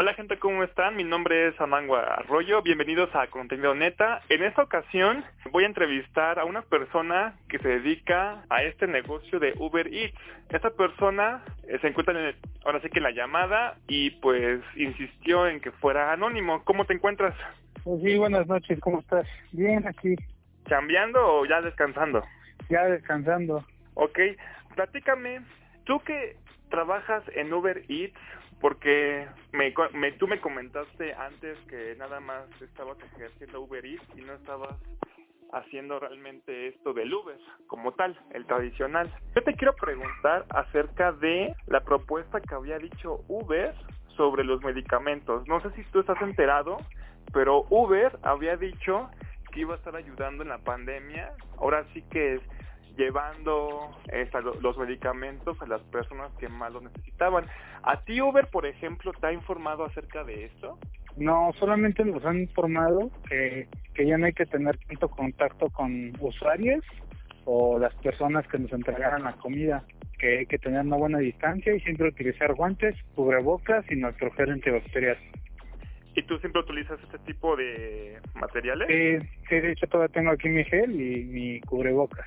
Hola gente, ¿cómo están? Mi nombre es Amangua Arroyo, bienvenidos a Contenido Neta. En esta ocasión voy a entrevistar a una persona que se dedica a este negocio de Uber Eats. Esta persona eh, se encuentra en ahora sí que en la llamada y pues insistió en que fuera anónimo. ¿Cómo te encuentras? Pues sí, buenas noches, ¿cómo estás? Bien, aquí. ¿Cambiando o ya descansando? Ya descansando. Ok, platícame, tú que trabajas en Uber Eats, porque me, tú me comentaste antes que nada más estabas ejerciendo Uber Eats y no estabas haciendo realmente esto del Uber como tal, el tradicional. Yo te quiero preguntar acerca de la propuesta que había dicho Uber sobre los medicamentos. No sé si tú estás enterado, pero Uber había dicho que iba a estar ayudando en la pandemia. Ahora sí que llevando los medicamentos a las personas que más lo necesitaban. ¿A ti Uber, por ejemplo, te ha informado acerca de esto? No, solamente nos han informado que, ya no hay que tener tanto contacto con usuarios o las personas que nos entregaran la comida, que hay que tener una buena distancia y siempre utilizar guantes, cubrebocas y nuestro gel antibacterial. ¿Y tú siempre utilizas este tipo de materiales? Sí, sí, de hecho todavía tengo aquí mi gel y mi cubrebocas.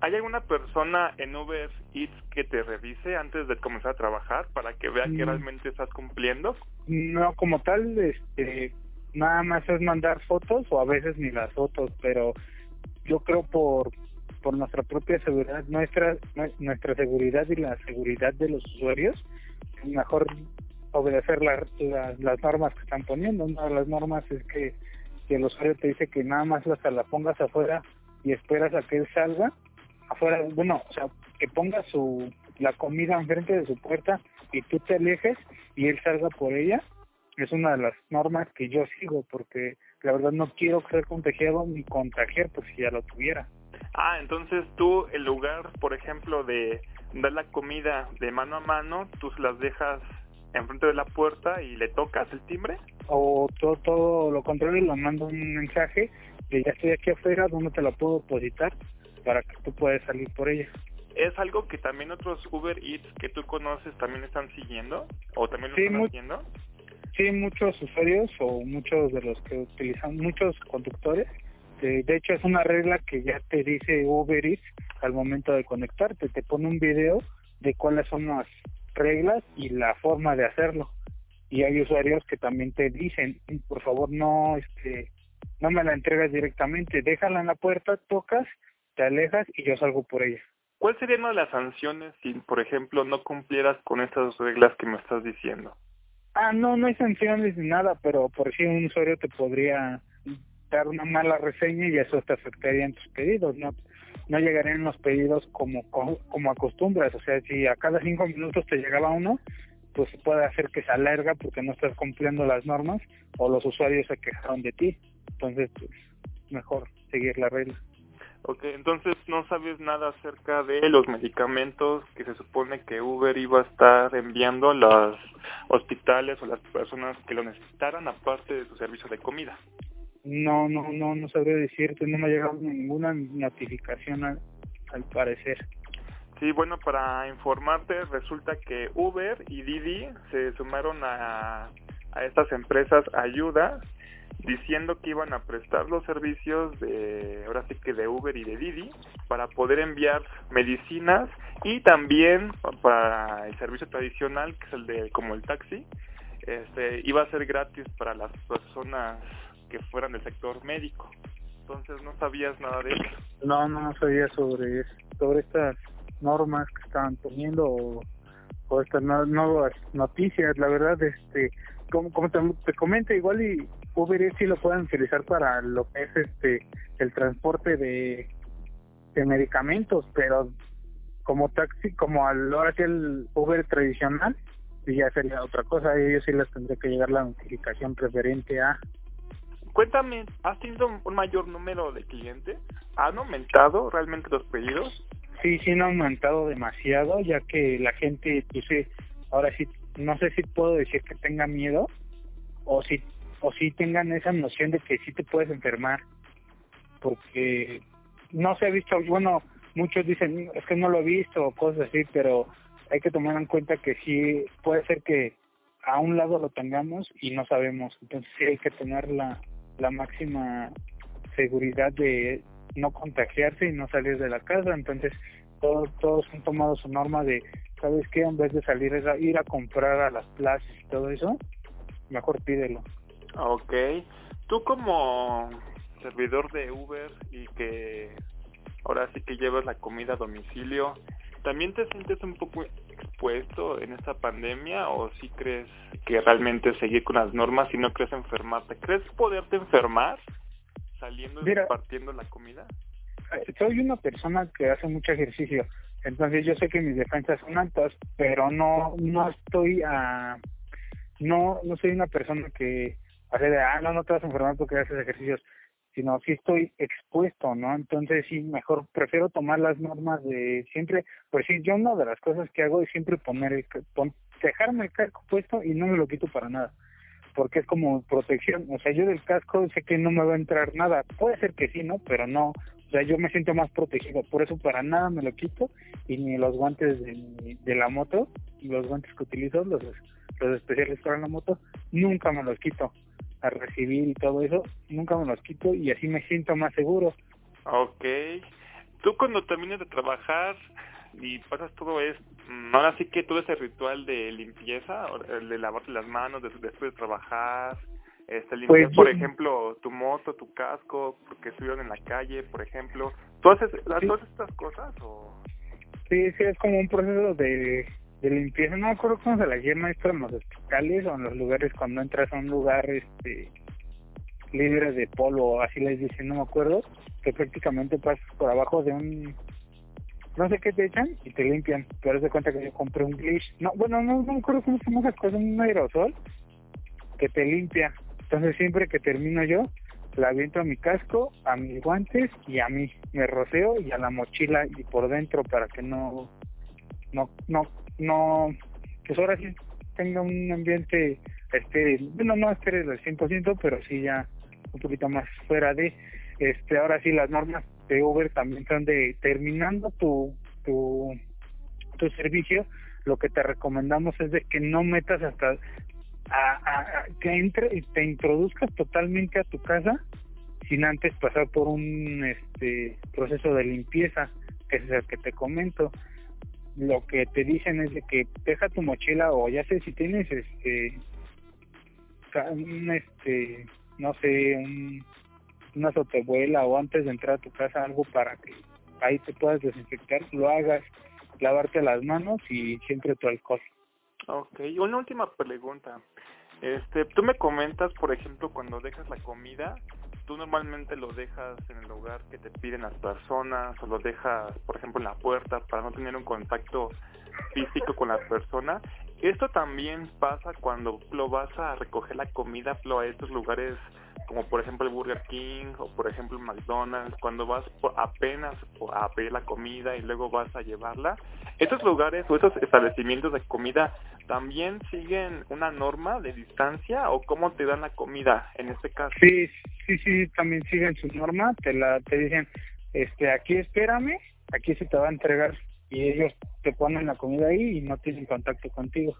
¿Hay alguna persona en Uber Eats que te revise antes de comenzar a trabajar para que vea que mm. realmente estás cumpliendo? No, como tal, este, nada más es mandar fotos o a veces ni las fotos, pero yo creo por por nuestra propia seguridad, nuestra nuestra seguridad y la seguridad de los usuarios, mejor obedecer las normas que están poniendo. Una de las normas es que el usuario te dice que nada más hasta la pongas afuera y esperas a que él salga, afuera, bueno, o sea, que ponga su la comida enfrente de su puerta y tú te alejes y él salga por ella, es una de las normas que yo sigo porque la verdad no quiero ser contagiado ni contagiar por si ya lo tuviera. Ah, entonces tú, en lugar, por ejemplo, de dar la comida de mano a mano, tú las dejas enfrente de la puerta y le tocas el timbre? O todo, todo lo contrario, le mando un mensaje de ya estoy aquí afuera, ¿dónde te la puedo depositar? para que tú puedas salir por ella. ¿Es algo que también otros Uber Eats que tú conoces también están siguiendo o también lo están haciendo? Sí, muchos usuarios o muchos de los que utilizan, muchos conductores. De, de hecho, es una regla que ya te dice Uber Eats al momento de conectarte. Te pone un video de cuáles son las reglas y la forma de hacerlo. Y hay usuarios que también te dicen, por favor, no, este, no me la entregas directamente, déjala en la puerta, tocas te alejas y yo salgo por ella. ¿Cuál sería una de las sanciones si, por ejemplo, no cumplieras con estas reglas que me estás diciendo? Ah, no, no hay sanciones ni nada, pero por si un usuario te podría dar una mala reseña y eso te afectaría en tus pedidos, ¿no? No llegarían los pedidos como, como acostumbras, o sea, si a cada cinco minutos te llegaba uno, pues puede hacer que se alarga porque no estás cumpliendo las normas o los usuarios se quejaron de ti. Entonces, pues, mejor seguir la regla. Ok, entonces no sabes nada acerca de los medicamentos que se supone que Uber iba a estar enviando a los hospitales o las personas que lo necesitaran aparte de su servicio de comida. No, no, no, no sabría decirte, no me ha llegado ninguna notificación al, al parecer. Sí, bueno, para informarte, resulta que Uber y Didi se sumaron a, a estas empresas ayuda diciendo que iban a prestar los servicios de, ahora sí que de Uber y de Didi, para poder enviar medicinas y también para el servicio tradicional, que es el de como el taxi, este, iba a ser gratis para las personas que fueran del sector médico. Entonces, ¿no sabías nada de eso? No, no sabía sobre sobre estas normas que estaban poniendo o, estas nuevas noticias. La verdad, este, como, como te, te comento, igual y Uber sí lo pueden utilizar para lo que es este el transporte de, medicamentos, pero como taxi, como al ahora sí el Uber tradicional, ya sería otra cosa, ellos sí les tendría que llegar la notificación preferente a Cuéntame, ¿has tenido un mayor número de clientes? ¿Han aumentado realmente los pedidos? Sí, sí han aumentado demasiado, ya que la gente, pues ahora sí, no sé si puedo decir que tenga miedo, o si o si tengan esa noción de que sí te puedes enfermar porque no se ha visto bueno muchos dicen es que no lo he visto o cosas así pero hay que tomar en cuenta que sí puede ser que a un lado lo tengamos y no sabemos. Entonces sí hay que tener la, la máxima seguridad de no contagiarse y no salir de la casa. Entonces todos, todos han tomado su norma de, ¿sabes qué? En vez de salir a ir a comprar a las plazas y todo eso, mejor pídelo. Ok. Tú como servidor de Uber y que ahora sí que llevas la comida a domicilio, ¿también te sientes un poco expuesto en esta pandemia o si crees que realmente seguir con las normas y no crees enfermarte? ¿Crees poderte enfermar saliendo y compartiendo la comida? Eh, soy una persona que hace mucho ejercicio, entonces yo sé que mis defensas son altas, pero no no estoy a no no soy una persona que hace de ah no no te vas a enfermar porque haces ejercicios sino si estoy expuesto, ¿no? Entonces sí, mejor prefiero tomar las normas de siempre, pues sí, yo una de las cosas que hago es siempre poner, el, dejarme el casco puesto y no me lo quito para nada, porque es como protección, o sea, yo del casco sé que no me va a entrar nada, puede ser que sí, ¿no? Pero no, o sea, yo me siento más protegido, por eso para nada me lo quito y ni los guantes de, de la moto, los guantes que utilizo, los, los especiales para la moto, nunca me los quito a recibir y todo eso, nunca me los quito y así me siento más seguro. Ok. Tú cuando terminas de trabajar y pasas todo eso, mm, ahora sí que todo ese ritual de limpieza, de lavarte las manos después de trabajar, este, limpiar, pues por ejemplo, tu moto, tu casco, porque estuvieron en la calle, por ejemplo. ¿Tú haces todas estas cosas o...? Sí, sí, es como un proceso de de limpieza, no me acuerdo cómo se la llama esto en los hospitales o en los lugares cuando entras a un lugar este libre de polvo, así les dicen, no me acuerdo, que prácticamente pasas por abajo de un no sé qué te echan y te limpian, pero de cuenta que yo compré un glitch, no, bueno, no, no me acuerdo cómo se llama esa cosa, un aerosol que te limpia, entonces siempre que termino yo, la aviento a mi casco, a mis guantes y a mí, me roceo y a la mochila y por dentro para que no no no no, pues ahora sí tenga un ambiente estéril, bueno, no estéril al 100%, pero sí ya un poquito más fuera de, este, ahora sí las normas de Uber también están de terminando tu, tu, tu servicio, lo que te recomendamos es de que no metas hasta a, que entre y te introduzcas totalmente a tu casa sin antes pasar por un este proceso de limpieza que es el que te comento lo que te dicen es de que deja tu mochila o ya sé si tienes este un este no sé un, una sotebuela o antes de entrar a tu casa algo para que ahí te puedas desinfectar lo hagas lavarte las manos y siempre tu alcohol. Ok, una última pregunta. Este tú me comentas por ejemplo cuando dejas la comida tú normalmente lo dejas en el lugar que te piden las personas o lo dejas, por ejemplo, en la puerta para no tener un contacto físico con la persona. Esto también pasa cuando lo vas a recoger la comida a estos lugares como por ejemplo el Burger King o por ejemplo el McDonald's, cuando vas apenas a pedir la comida y luego vas a llevarla. Estos lugares o estos establecimientos de comida también siguen una norma de distancia o cómo te dan la comida en este caso? Sí, sí, sí, también siguen su norma, te la te dicen, este, aquí espérame, aquí se te va a entregar y ellos te ponen la comida ahí y no tienen contacto contigo.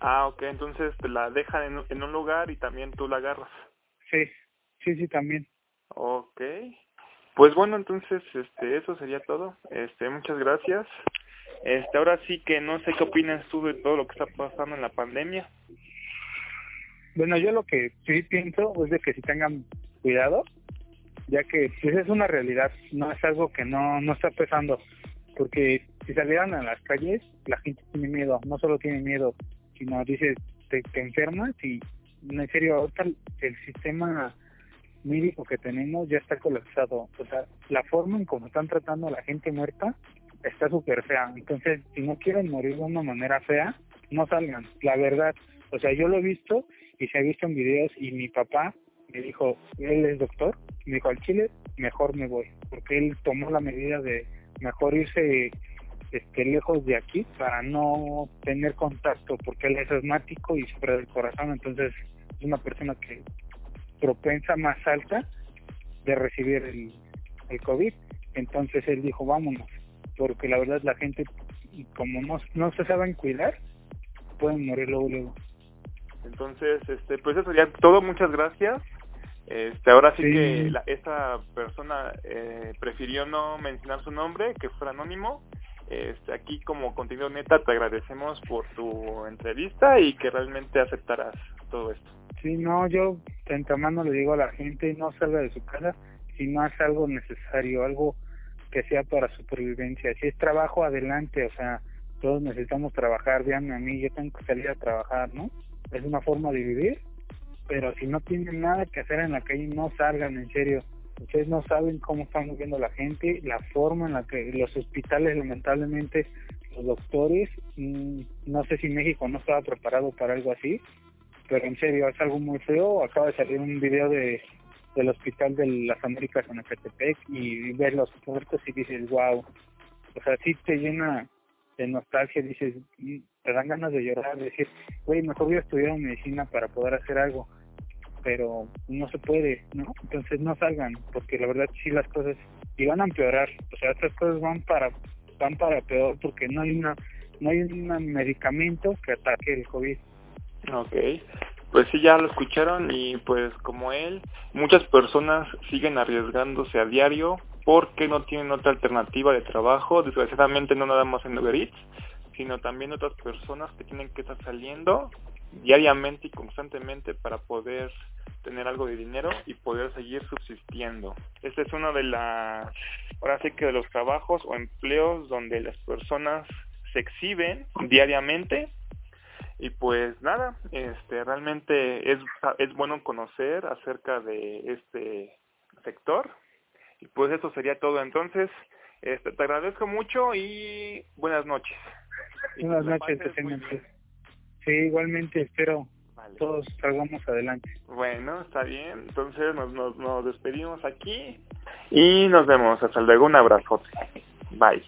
Ah, ok, entonces te la dejan en, en un lugar y también tú la agarras. Sí, sí, sí, también. Ok. Pues bueno, entonces, este, eso sería todo. Este, muchas gracias. Este, ahora sí que no sé qué opinas tú de todo lo que está pasando en la pandemia. Bueno, yo lo que sí pienso es de que si tengan cuidado, ya que si es una realidad, no es algo que no, no está pesando, porque si salieran a las calles, la gente tiene miedo, no solo tiene miedo, sino dice, te, te enfermas y en serio, ahorita el sistema médico que tenemos ya está colapsado. O sea, la forma en cómo están tratando a la gente muerta está súper fea. Entonces, si no quieren morir de una manera fea, no salgan. La verdad, o sea, yo lo he visto y se ha visto en videos y mi papá me dijo, él es doctor, me dijo, al Chile mejor me voy, porque él tomó la medida de mejor irse este, lejos de aquí para no tener contacto, porque él es asmático y sufre del corazón, entonces es una persona que propensa más alta de recibir el, el COVID. Entonces él dijo, vámonos, porque la verdad la gente, como no, no se saben cuidar, pueden morir luego, luego. Entonces, este, pues eso sería todo. Muchas gracias. Este, ahora sí, que la, esta persona eh, prefirió no mencionar su nombre, que fuera anónimo. Este, aquí como contenido neta te agradecemos por tu entrevista y que realmente aceptaras todo esto. Sí, no, yo de antemano le digo a la gente, no salga de su casa si no hace algo necesario, algo que sea para supervivencia. Si es trabajo, adelante, o sea, todos necesitamos trabajar, veanme a mí, yo tengo que salir a trabajar, ¿no? Es una forma de vivir, pero si no tienen nada que hacer en la calle, no salgan, en serio. Ustedes no saben cómo están moviendo la gente, la forma en la que los hospitales, lamentablemente, los doctores, mm, no sé si México no estaba preparado para algo así, pero en serio, es algo muy feo. Acaba de salir un video de del Hospital de las Américas en Ecatepec y ver los puertos y dices, wow. O sea, sí te llena de nostalgia, dices, mm, te dan ganas de llorar, de decir, güey, mejor voy a estudiar medicina para poder hacer algo, pero no se puede, ¿no? Entonces no salgan, porque la verdad sí las cosas, y van a empeorar, o sea, estas cosas van para, van para peor, porque no hay una, no hay un medicamento que ataque el COVID. Ok, pues sí, ya lo escucharon y pues como él, muchas personas siguen arriesgándose a diario porque no tienen otra alternativa de trabajo, desgraciadamente no nada más en Uber sino también otras personas que tienen que estar saliendo diariamente y constantemente para poder tener algo de dinero y poder seguir subsistiendo. Este es uno de las, ahora sí que de los trabajos o empleos donde las personas se exhiben diariamente y pues nada, este realmente es, es bueno conocer acerca de este sector. Y pues eso sería todo entonces. Este, te agradezco mucho y buenas noches. Buenas noches, Sí, igualmente espero todos salgamos adelante. Bueno, está bien. Entonces nos, nos, nos despedimos aquí y nos vemos. Hasta luego. Un abrazo. Bye.